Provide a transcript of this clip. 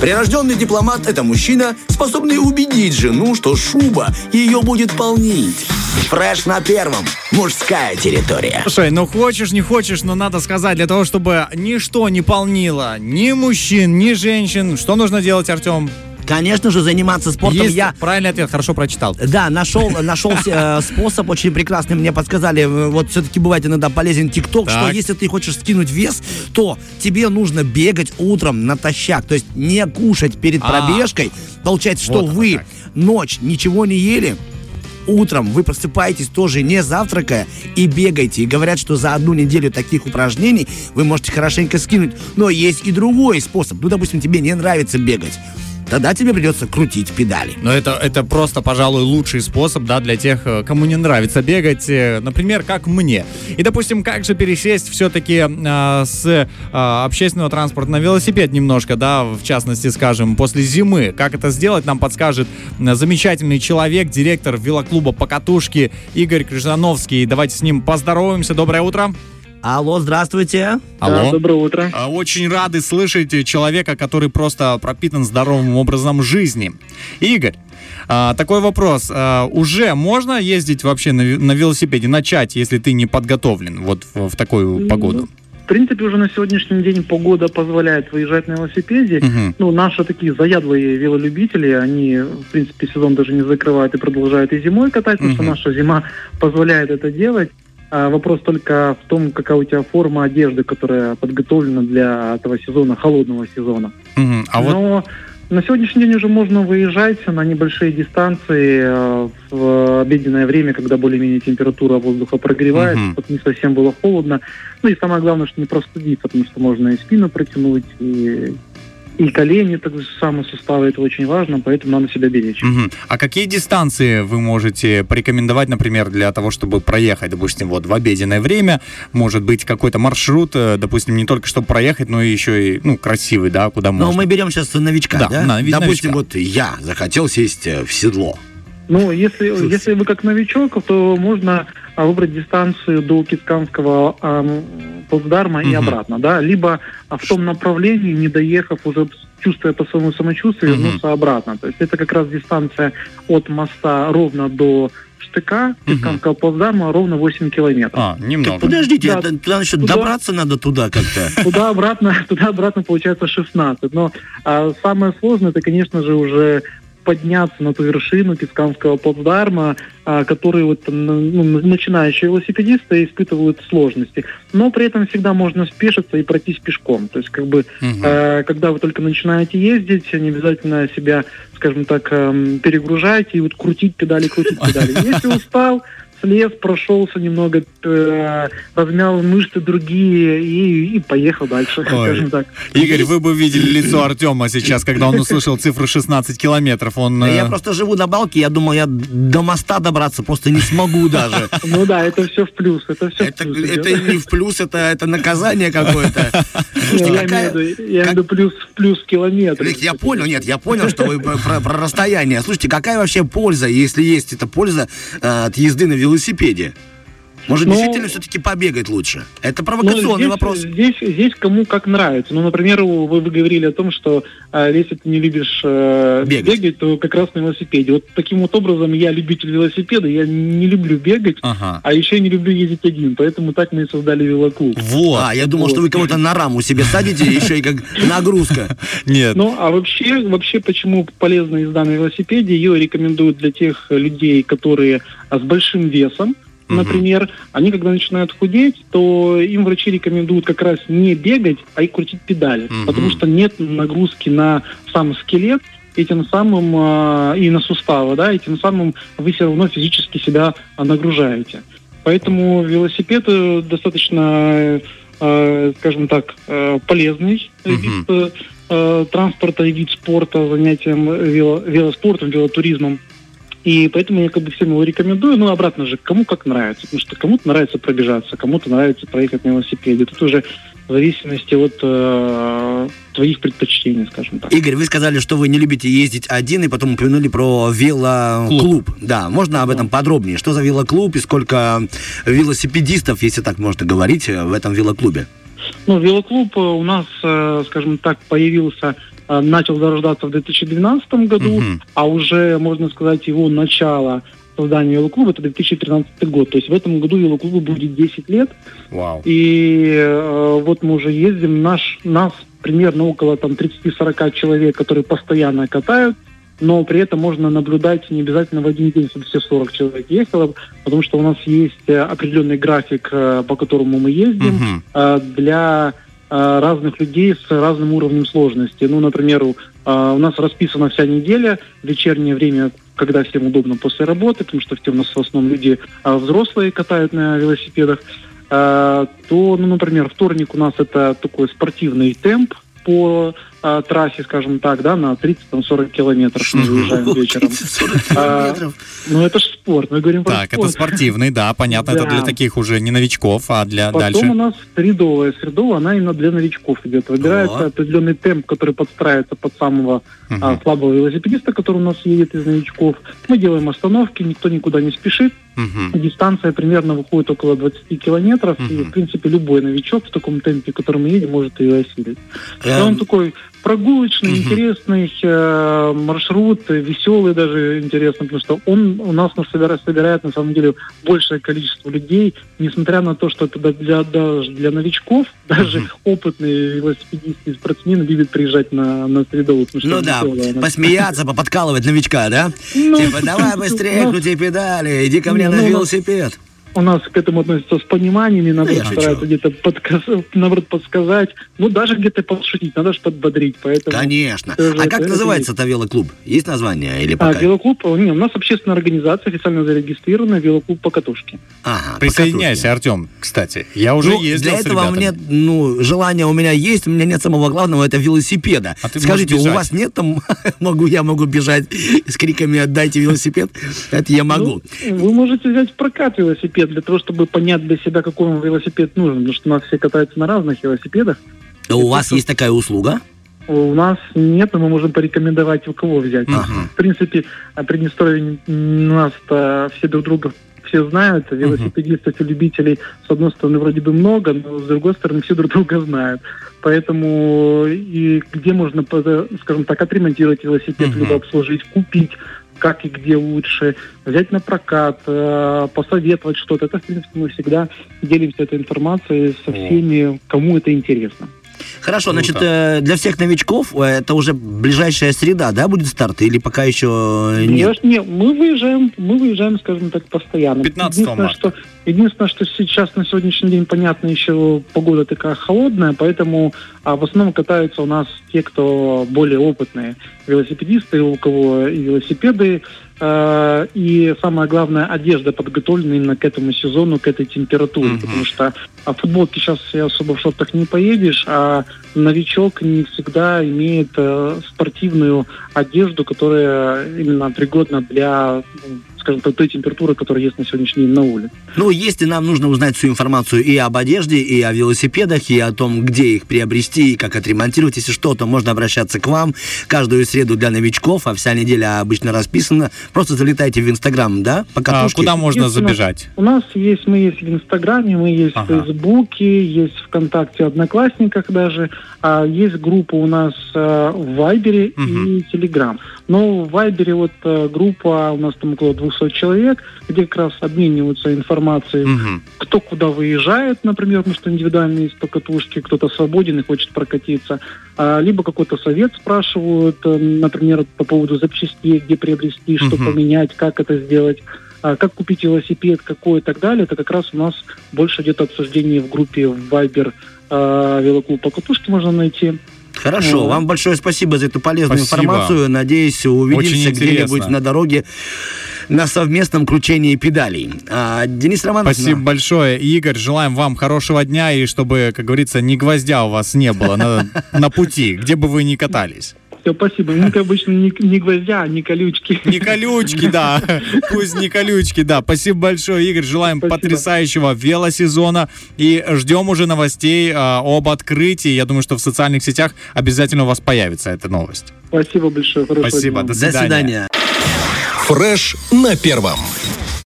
Прирожденный дипломат – это мужчина, способный убедить жену, что шуба ее будет полнить. Фреш на первом. Мужская территория. Слушай, ну хочешь, не хочешь, но надо сказать, для того, чтобы ничто не полнило ни мужчин, ни женщин, что нужно делать, Артем? Конечно же, заниматься спортом Есть я... правильный ответ, хорошо прочитал. Да, нашел, нашел э, способ очень прекрасный. Мне подсказали, э, вот все-таки бывает иногда полезен ТикТок, что Так. если ты хочешь скинуть вес, то тебе нужно бегать утром натощак. То есть не кушать перед А. пробежкой. Получается, что Вот вы как. ночь ничего не ели, утром вы просыпаетесь тоже не завтракая и бегаете. И говорят, что за одну неделю таких упражнений вы можете хорошенько скинуть. Но есть и другой способ. Ну, допустим, тебе не нравится бегать. Тогда тебе придется крутить педали. Но это, это просто, пожалуй, лучший способ, да, для тех, э, кому не нравится бегать, э, например, как мне. И, допустим, как же пересесть все-таки с э, общественного транспорта на велосипед немножко, да, в частности, скажем, после зимы. Как это сделать, нам подскажет э, замечательный человек, директор велоклуба «Покатушки» Игорь Крыжановский. Давайте с ним поздороваемся. Доброе утро. Алло, здравствуйте. Алло. доброе утро. А, Очень рады слышать человека, который просто пропитан здоровым образом жизни. Игорь, а, такой вопрос. А, Уже можно ездить вообще на ве- на велосипеде, начать, если ты не подготовлен вот в, в такую погоду? В принципе, уже на сегодняшний день погода позволяет выезжать на велосипеде. Мгм. Ну, наши такие заядлые велолюбители, они, в принципе, сезон даже не закрывают и продолжают и зимой катать, потому что наша зима позволяет это делать. А вопрос только в том, какая у тебя форма одежды, которая подготовлена для этого сезона, холодного сезона. Мгм. А вот Но на сегодняшний день уже можно выезжать на небольшие дистанции э, в обеденное время, когда более-менее температура воздуха прогревает, Мгм. чтобы не совсем было холодно. Ну и самое главное, что не простудиться, потому что можно и спину протянуть, и, и колени, так же самые суставы, это очень важно, поэтому надо себя беречь. Мгм. А какие дистанции вы можете порекомендовать, например, для того, чтобы проехать, допустим, вот в обеденное время, может быть, какой-то маршрут, э, допустим, не только чтобы проехать, но еще и, ну, красивый, да, куда Но можно. мы берем сейчас новичка, Да, да? на- вид Допустим, новичка. вот я захотел сесть э, в седло. Ну, если, если вы как новичок, то можно а, выбрать дистанцию до Кисканского ам, плацдарма и Мгм. обратно, да, либо а, в том направлении, не доехав, уже чувствуя по своему самочувствию, Мгм. вернуться обратно. То есть это как раз дистанция от моста ровно до штыка Кисканского плацдарма ровно 8 километров. А, немного. Так подождите, Да, это, туда еще туда- добраться надо туда как-то. Туда-обратно, туда-обратно получается 16. Но а, самое сложное, это, конечно же, уже подняться на ту вершину Писканского плацдарма, а, который вот ну, начинающие велосипедисты испытывают сложности. Но при этом всегда можно спешиться и пройтись пешком. То есть, как бы, э, когда вы только начинаете ездить, не обязательно себя, скажем так, эм, перегружайте и вот крутить педали, крутить педали. Если устал, слез, прошелся немного, э, размял мышцы другие и, и поехал дальше, Ой. скажем так. Игорь, вы бы видели лицо Артема сейчас, когда он услышал цифру 16 километров. Он... Да Я э, просто живу на балке, я думал, я до моста добраться просто не смогу даже. Ну да, это все в плюс, это все Это, в плюс. идет. это не в плюс, это, это наказание какое-то. Слушайте, я какая- имею в виду, как- плюс, плюс километр. Я понял, нет, я понял, что вы про, про- про расстояние. Слушайте, какая вообще польза, если есть эта польза э, от езды на велосипеде? велосипеде. Может, Ну, действительно все-таки побегать лучше? Это Ну, провокационный здесь, вопрос. Здесь, здесь кому как нравится. Ну, например, вы, вы говорили о том, что э, если ты не любишь э, Бегать. бегать. то как раз на велосипеде. Вот таким вот образом я любитель велосипеда, я не люблю бегать, Ага. а еще не люблю ездить один. Поэтому так мы и создали велоклуб. Вот. А, я думал, что вы кого-то на раму себе садите, еще и как нагрузка. Нет. Ну, а вообще, вообще, почему полезна езда на велосипеде? Ее рекомендуют для тех людей, которые а, с большим весом, Например. Они, когда начинают худеть, то им врачи рекомендуют как раз не бегать, а и крутить педали. Мгм. Потому что нет нагрузки на сам скелет, и тем самым а, и на суставы, да, и тем самым вы все равно физически себя нагружаете. Поэтому велосипед э, достаточно, э, скажем так, э, полезный Мгм. вид э, э, транспорта и вид спорта, занятием вело- велоспортом, велотуризмом. И поэтому я как бы всем его рекомендую. Ну, обратно же, кому как нравится. Потому что кому-то нравится пробежаться, кому-то нравится проехать на велосипеде. Тут уже в зависимости от э, твоих предпочтений, скажем так. Игорь, вы сказали, что вы не любите ездить один, и потом упомянули про велоклуб. Да, можно об этом подробнее? Что за велоклуб и сколько велосипедистов, если так можно говорить, в этом велоклубе? Ну, велоклуб э, у нас, э, скажем так, появился начал зарождаться в 2012 году, Мгм. а уже, можно сказать, его начало создания велоклуба это 2013 год. То есть в этом году велоклубу будет 10 лет. Вау. И э, вот мы уже ездим, наш, нас примерно около там 30-40 человек, которые постоянно катают, но при этом можно наблюдать не обязательно в один день, чтобы все 40 человек ехало, потому что у нас есть э, определенный график, э, по которому мы ездим, Мгм. э, для э, разных людей с разным уровнем сложности. Ну, например, у, э, у нас расписана вся неделя, вечернее время, когда всем удобно после работы, потому что у нас в основном люди э, взрослые катают на велосипедах, э, то, ну, например, вторник у нас это такой спортивный темп по э, трассе, скажем так, да, на 30-40 километров мы выезжаем вечером. 30-40 А. Ну, это ж спорт, мы говорим Так, это спорт. спортивный, да, понятно, это для таких уже не новичков, а для Потом дальше. у нас средовая. Средовая, она именно для новичков идет. Выбирается О. определенный темп, который подстраивается под самого а, слабого велосипедиста, который у нас едет из новичков. Мы делаем остановки, никто никуда не спешит. Мгм. Дистанция примерно выходит около 20 километров. И, Мгм. в принципе, любой новичок в таком темпе, в котором мы едем, может ее осилить. И Эм, он такой прогулочный, Мгм. интересный э, маршрут, веселый даже интересно, потому что он у нас нас собирает, собирает на самом деле большее количество людей, несмотря на то, что это для, даже для новичков, даже опытные велосипедисты и спортсмены любят приезжать на, на что Ну да, веселая она. посмеяться, поподкалывать новичка, да? Ну, Типа, давай быстрее, ну, крути педали, иди ко мне Ну, на ну, велосипед. У нас к этому относятся с пониманием, и наоборот шучу. стараются где-то подказ- наоборот, подсказать, ну даже где-то подшутить, надо же подбодрить, поэтому... Конечно. Тоже А это- как это называется это велоклуб? Есть название или А, пока? велоклуб, о, не, у нас общественная организация, официально зарегистрирована, велоклуб по катушке. Ага, Присоединяйся, Артем, кстати. Я уже Ну, ездил для с этого мне, ну, желание у меня есть, у меня нет самого главного, это велосипеда. А ты Скажите, у вас нет там, могу, я могу бежать с криками «отдайте велосипед»? Это я могу. Ну, вы можете взять в прокат велосипед для того, чтобы понять для себя, какой вам велосипед нужен, потому что у нас все катаются на разных велосипедах. А у вас есть такая услуга? У нас нет, но мы можем порекомендовать, у кого взять. Ага. В принципе, а, Приднестровье у нас все друг друга все знают, велосипедистов и любителей, с одной стороны, вроде бы много, но с другой стороны, все друг друга знают. Поэтому и где можно, скажем так, отремонтировать велосипед, Мгм. либо обслужить, купить, как и где лучше, взять на прокат, э, посоветовать что-то. Это, в принципе, мы всегда делимся этой информацией со всеми, кому это интересно. Хорошо, Круто. значит, э, для всех новичков э, это уже ближайшая среда, да, будет старт? Или пока еще э, нет? не, мы выезжаем, мы выезжаем, скажем так, постоянно. 15 единственное, марта. что, единственное, что сейчас на сегодняшний день, понятно, еще погода такая холодная, поэтому а, в основном катаются у нас те, кто более опытные велосипедисты, у кого и велосипеды, и самое главное, одежда подготовлена именно к этому сезону, к этой температуре, Мгм. потому что а в футболке сейчас особо в шортах не поедешь, а новичок не всегда имеет э, спортивную одежду, которая именно пригодна для, ну, скажем так, той температуры, которая есть на сегодняшний день на улице. Ну, если нам нужно узнать всю информацию и об одежде, и о велосипедах, и о том, где их приобрести, и как отремонтировать, если что, то можно обращаться к вам каждую среду для новичков, а вся неделя обычно расписана. Просто залетайте в Инстаграм, да, по А куда можно Естественно. забежать? У нас есть, мы есть в Инстаграме, мы есть Ага. в Фейсбуке, есть ВКонтакте, Одноклассниках даже, а есть группа у нас э, в Вайбере Мгм. и Телеграм. Но в Вайбере вот э, группа, у нас там около 200 человек, где как раз обмениваются информацией, Мгм. кто куда выезжает, например, потому что индивидуально есть катушке, кто-то свободен и хочет прокатиться, А, либо какой-то совет спрашивают, э, например, по поводу запчастей, где приобрести, что Мгм. поменять, как это сделать, а, как купить велосипед, какой и так далее. Это как раз у нас больше идет обсуждение в группе в Viber э, велоклуб по катушке можно найти. Хорошо, Ну. вам большое спасибо за эту полезную Спасибо. информацию. Надеюсь, увидимся где-нибудь на дороге на совместном кручении педалей. А, Денис Романов. Спасибо большое, Игорь. Желаем вам хорошего дня и чтобы, как говорится, ни гвоздя у вас не было на, на пути, где бы вы ни катались. Все, спасибо. Ну, как обычно, не, не гвоздя, а не колючки. Не колючки, да. Пусть не колючки, да. Спасибо большое, Игорь. Желаем Спасибо. потрясающего велосезона. И ждем уже новостей а, об открытии. Я думаю, что в социальных сетях обязательно у вас появится эта новость. Спасибо большое. Спасибо. дня. До До свидания. Фреш на первом.